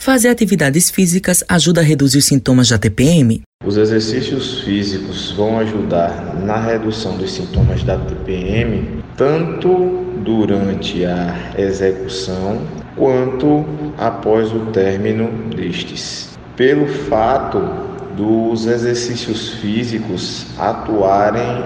Fazer atividades físicas ajuda a reduzir os sintomas da TPM? Os exercícios físicos vão ajudar na redução dos sintomas da TPM, tanto durante a execução quanto após o término destes. Pelo fato dos exercícios físicos atuarem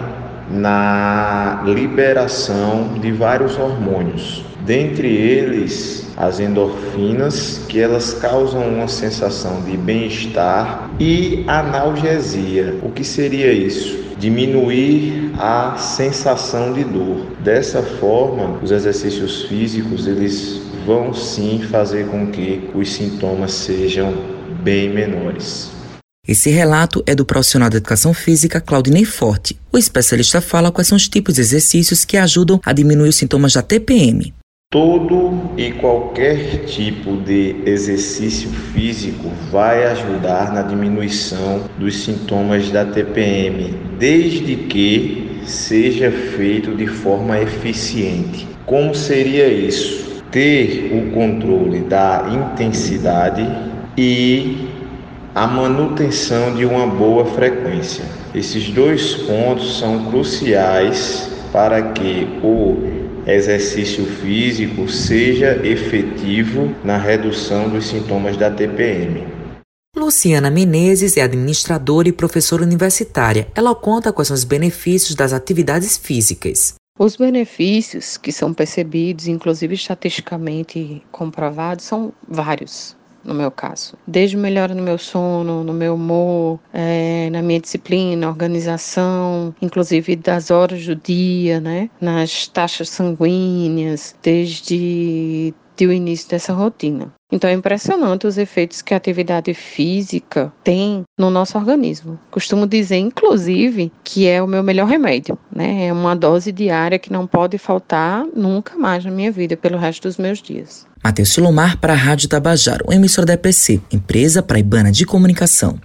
na liberação de vários hormônios, dentre eles as endorfinas, que elas causam uma sensação de bem-estar e analgesia. O que seria isso? Diminuir a sensação de dor. Dessa forma, os exercícios físicos eles vão sim fazer com que os sintomas sejam bem menores. Esse relato é do profissional da educação física Claudinei Forte. O especialista fala quais são os tipos de exercícios que ajudam a diminuir os sintomas da TPM. Todo e qualquer tipo de exercício físico vai ajudar na diminuição dos sintomas da TPM, desde que seja feito de forma eficiente. Como seria isso? Ter o controle da intensidade e a manutenção de uma boa frequência. Esses dois pontos são cruciais para que o exercício físico seja efetivo na redução dos sintomas da TPM. Luciana Menezes é administradora e professora universitária. Ela conta quais são os benefícios das atividades físicas. Os benefícios que são percebidos, inclusive estatisticamente comprovados, são vários no meu caso. Desde melhora no meu sono, no meu humor, é, na minha disciplina, organização, inclusive das horas do dia, né? Nas taxas sanguíneas, desde o início dessa rotina. Então é impressionante os efeitos que a atividade física tem no nosso organismo. Costumo dizer, inclusive, que é o meu melhor remédio, né? É uma dose diária que não pode faltar nunca mais na minha vida pelo resto dos meus dias. Matheus Silomar para a Rádio Tabajaro, emissora da EPC, empresa praibana de comunicação.